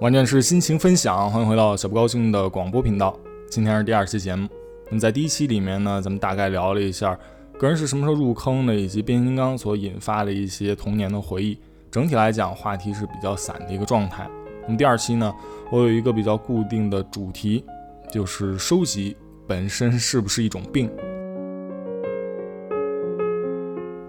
完全是心情分享，欢迎回到小不高兴的广播频道。今天是第二期节目。那么在第一期里面呢，咱们大概聊了一下个人是什么时候入坑的，以及变形金刚所引发的一些童年的回忆。整体来讲，话题是比较散的一个状态。那么第二期呢，我有一个比较固定的主题，就是收集本身是不是一种病。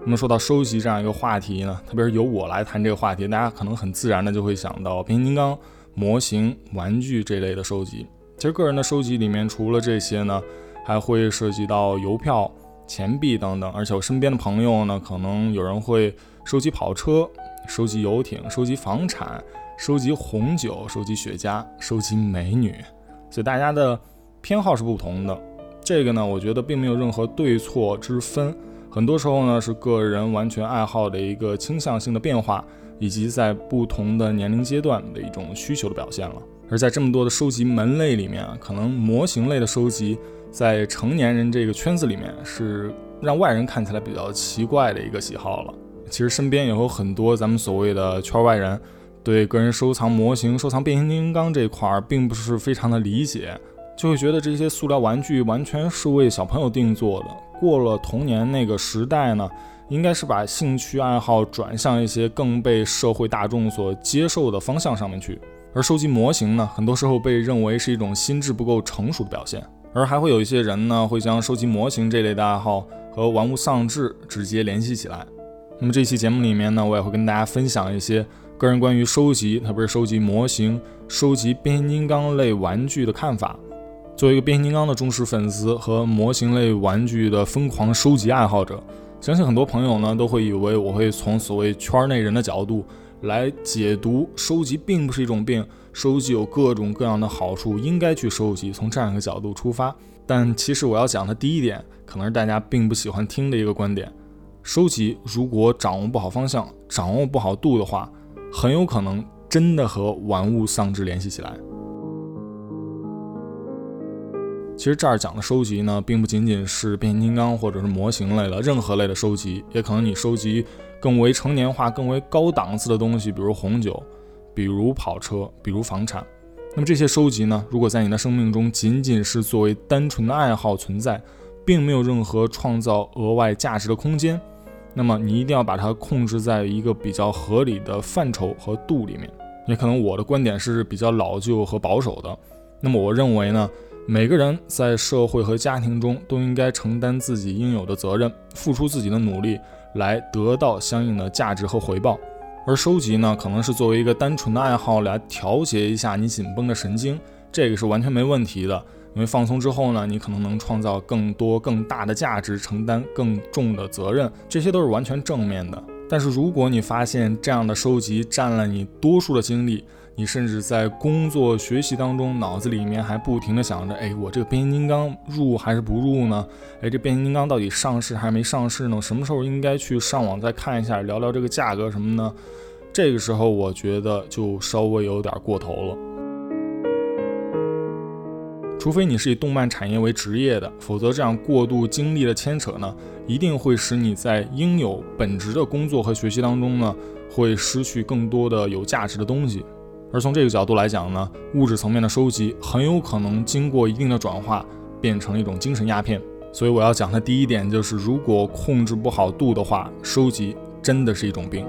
那么说到收集这样一个话题呢，特别是由我来谈这个话题，大家可能很自然的就会想到变形金刚。模型、玩具这类的收集，其实个人的收集里面，除了这些呢，还会涉及到邮票、钱币等等。而且我身边的朋友呢，可能有人会收集跑车、收集游艇、收集房产、收集红酒、收集雪茄、收集美女。所以大家的偏好是不同的。这个呢，我觉得并没有任何对错之分，很多时候呢，是个人完全爱好的一个倾向性的变化。以及在不同的年龄阶段的一种需求的表现了。而在这么多的收集门类里面啊，可能模型类的收集在成年人这个圈子里面是让外人看起来比较奇怪的一个喜好了。其实身边也有很多咱们所谓的圈外人，对个人收藏模型、收藏变形金刚这块儿并不是非常的理解，就会觉得这些塑料玩具完全是为小朋友定做的。过了童年那个时代呢？应该是把兴趣爱好转向一些更被社会大众所接受的方向上面去，而收集模型呢，很多时候被认为是一种心智不够成熟的表现，而还会有一些人呢，会将收集模型这类的爱好和玩物丧志直接联系起来。那么这期节目里面呢，我也会跟大家分享一些个人关于收集，特别是收集模型、收集变形金刚类玩具的看法。作为一个变形金刚的忠实粉丝和模型类玩具的疯狂收集爱好者。相信很多朋友呢都会以为我会从所谓圈内人的角度来解读收集并不是一种病，收集有各种各样的好处，应该去收集。从这样一个角度出发，但其实我要讲的第一点，可能是大家并不喜欢听的一个观点：收集如果掌握不好方向，掌握不好度的话，很有可能真的和玩物丧志联系起来。其实这儿讲的收集呢，并不仅仅是变形金刚或者是模型类的，任何类的收集，也可能你收集更为成年化、更为高档次的东西，比如红酒，比如跑车，比如房产。那么这些收集呢，如果在你的生命中仅仅是作为单纯的爱好存在，并没有任何创造额外价值的空间，那么你一定要把它控制在一个比较合理的范畴和度里面。也可能我的观点是比较老旧和保守的，那么我认为呢。每个人在社会和家庭中都应该承担自己应有的责任，付出自己的努力，来得到相应的价值和回报。而收集呢，可能是作为一个单纯的爱好来调节一下你紧绷的神经，这个是完全没问题的。因为放松之后呢，你可能能创造更多更大的价值，承担更重的责任，这些都是完全正面的。但是如果你发现这样的收集占了你多数的精力，你甚至在工作学习当中，脑子里面还不停的想着，哎，我这个变形金刚入还是不入呢？哎，这变形金刚到底上市还没上市呢？什么时候应该去上网再看一下，聊聊这个价格什么呢？这个时候我觉得就稍微有点过头了。除非你是以动漫产业为职业的，否则这样过度精力的牵扯呢，一定会使你在应有本职的工作和学习当中呢，会失去更多的有价值的东西。而从这个角度来讲呢，物质层面的收集很有可能经过一定的转化，变成一种精神鸦片。所以我要讲的第一点就是，如果控制不好度的话，收集真的是一种病。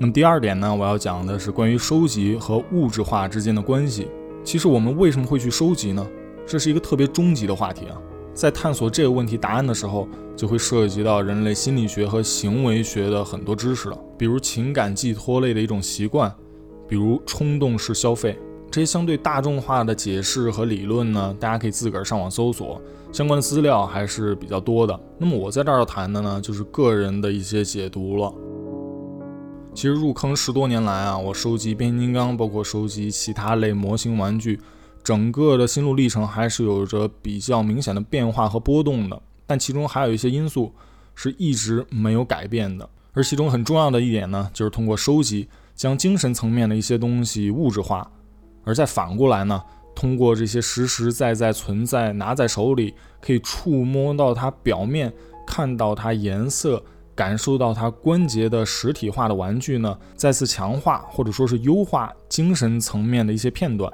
那么第二点呢，我要讲的是关于收集和物质化之间的关系。其实我们为什么会去收集呢？这是一个特别终极的话题啊。在探索这个问题答案的时候，就会涉及到人类心理学和行为学的很多知识了，比如情感寄托类的一种习惯，比如冲动式消费，这些相对大众化的解释和理论呢，大家可以自个儿上网搜索相关的资料还是比较多的。那么我在这儿要谈的呢，就是个人的一些解读了。其实入坑十多年来啊，我收集变形金刚，包括收集其他类模型玩具。整个的心路历程还是有着比较明显的变化和波动的，但其中还有一些因素是一直没有改变的。而其中很重要的一点呢，就是通过收集将精神层面的一些东西物质化，而再反过来呢，通过这些实实在在存在、拿在手里，可以触摸到它表面、看到它颜色、感受到它关节的实体化的玩具呢，再次强化或者说是优化精神层面的一些片段。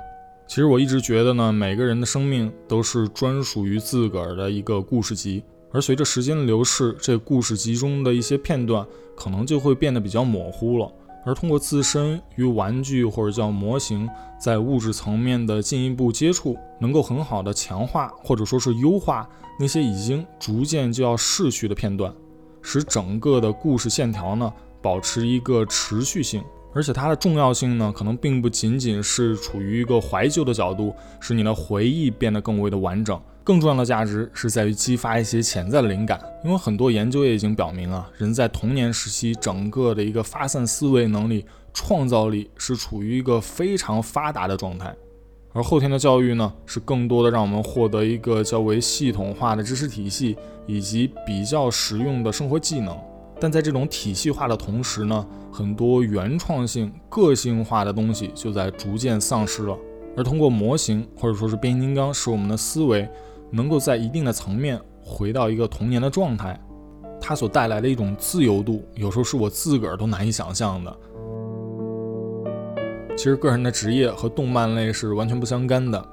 其实我一直觉得呢，每个人的生命都是专属于自个儿的一个故事集，而随着时间的流逝，这故事集中的一些片段可能就会变得比较模糊了。而通过自身与玩具或者叫模型在物质层面的进一步接触，能够很好的强化或者说是优化那些已经逐渐就要逝去的片段，使整个的故事线条呢保持一个持续性。而且它的重要性呢，可能并不仅仅是处于一个怀旧的角度，使你的回忆变得更为的完整。更重要的价值是在于激发一些潜在的灵感，因为很多研究也已经表明啊，人在童年时期整个的一个发散思维能力、创造力是处于一个非常发达的状态，而后天的教育呢，是更多的让我们获得一个较为系统化的知识体系以及比较实用的生活技能。但在这种体系化的同时呢，很多原创性、个性化的东西就在逐渐丧失了。而通过模型或者说是变形金刚，使我们的思维。能够在一定的层面回到一个童年的状态，它所带来的一种自由度，有时候是我自个儿都难以想象的。其实个人的职业和动漫类是完全不相干的，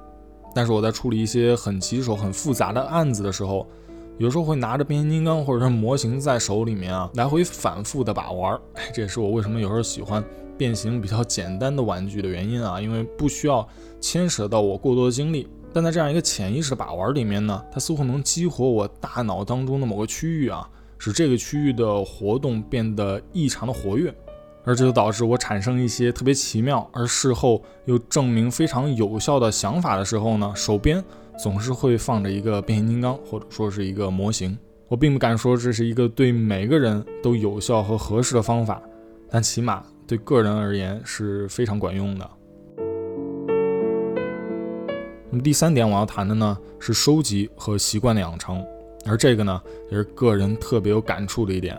但是我在处理一些很棘手、很复杂的案子的时候，有时候会拿着变形金刚或者是模型在手里面啊，来回反复的把玩。哎，这也是我为什么有时候喜欢变形比较简单的玩具的原因啊，因为不需要牵扯到我过多的精力。但在这样一个潜意识的把玩里面呢，它似乎能激活我大脑当中的某个区域啊，使这个区域的活动变得异常的活跃，而这就导致我产生一些特别奇妙而事后又证明非常有效的想法的时候呢，手边总是会放着一个变形金刚或者说是一个模型。我并不敢说这是一个对每个人都有效和合适的方法，但起码对个人而言是非常管用的。那么第三点我要谈的呢是收集和习惯的养成，而这个呢也是个人特别有感触的一点。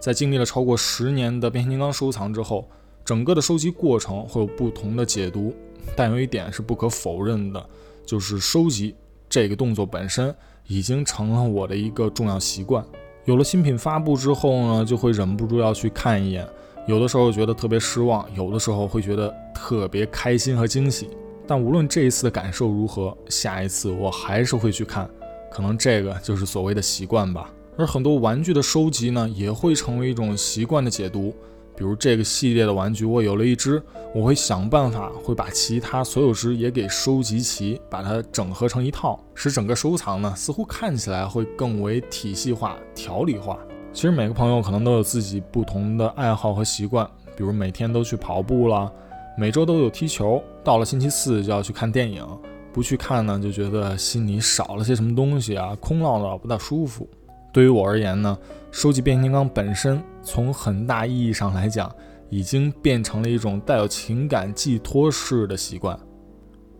在经历了超过十年的变形金刚收藏之后，整个的收集过程会有不同的解读，但有一点是不可否认的，就是收集这个动作本身已经成了我的一个重要习惯。有了新品发布之后呢，就会忍不住要去看一眼，有的时候觉得特别失望，有的时候会觉得特别开心和惊喜。但无论这一次的感受如何，下一次我还是会去看，可能这个就是所谓的习惯吧。而很多玩具的收集呢，也会成为一种习惯的解读。比如这个系列的玩具，我有了一只，我会想办法会把其他所有只也给收集齐，把它整合成一套，使整个收藏呢似乎看起来会更为体系化、条理化。其实每个朋友可能都有自己不同的爱好和习惯，比如每天都去跑步了。每周都有踢球，到了星期四就要去看电影，不去看呢，就觉得心里少了些什么东西啊，空落落，不大舒服。对于我而言呢，收集变形金刚本身，从很大意义上来讲，已经变成了一种带有情感寄托式的习惯。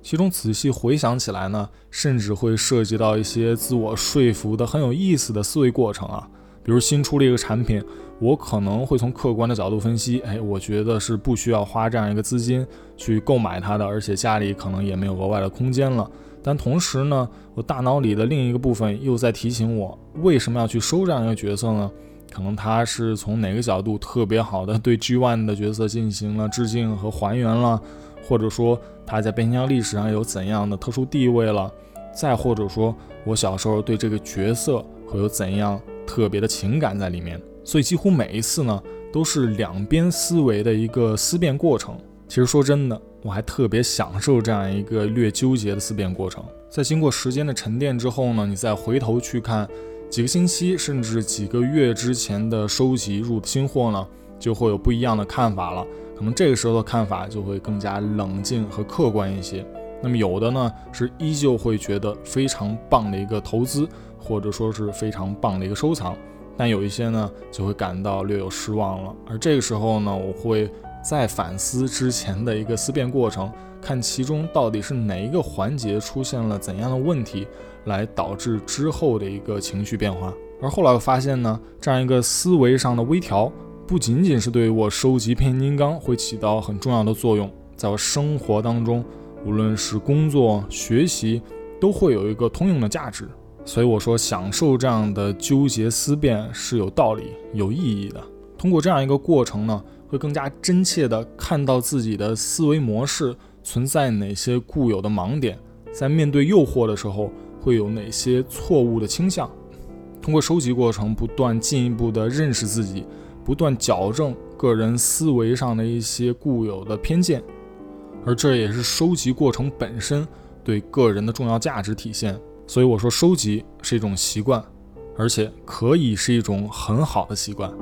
其中仔细回想起来呢，甚至会涉及到一些自我说服的很有意思的思维过程啊。比如新出了一个产品，我可能会从客观的角度分析，哎，我觉得是不需要花这样一个资金去购买它的，而且家里可能也没有额外的空间了。但同时呢，我大脑里的另一个部分又在提醒我，为什么要去收这样一个角色呢？可能他是从哪个角度特别好的对 G One 的角色进行了致敬和还原了，或者说他在变形金刚历史上有怎样的特殊地位了，再或者说我小时候对这个角色会有怎样。特别的情感在里面，所以几乎每一次呢，都是两边思维的一个思辨过程。其实说真的，我还特别享受这样一个略纠结的思辨过程。在经过时间的沉淀之后呢，你再回头去看几个星期甚至几个月之前的收集入的新货呢，就会有不一样的看法了。可能这个时候的看法就会更加冷静和客观一些。那么有的呢，是依旧会觉得非常棒的一个投资。或者说是非常棒的一个收藏，但有一些呢就会感到略有失望了。而这个时候呢，我会再反思之前的一个思辨过程，看其中到底是哪一个环节出现了怎样的问题，来导致之后的一个情绪变化。而后来我发现呢，这样一个思维上的微调，不仅仅是对于我收集变形金刚会起到很重要的作用，在我生活当中无论是工作、学习，都会有一个通用的价值。所以我说，享受这样的纠结思辨是有道理、有意义的。通过这样一个过程呢，会更加真切地看到自己的思维模式存在哪些固有的盲点，在面对诱惑的时候会有哪些错误的倾向。通过收集过程，不断进一步地认识自己，不断矫正个人思维上的一些固有的偏见，而这也是收集过程本身对个人的重要价值体现。所以我说，收集是一种习惯，而且可以是一种很好的习惯。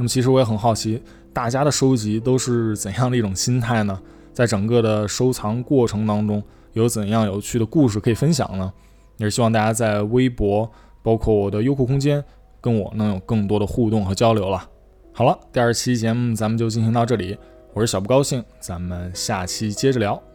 那么，其实我也很好奇，大家的收集都是怎样的一种心态呢？在整个的收藏过程当中，有怎样有趣的故事可以分享呢？也是希望大家在微博，包括我的优酷空间，跟我能有更多的互动和交流了。好了，第二期节目咱们就进行到这里，我是小不高兴，咱们下期接着聊。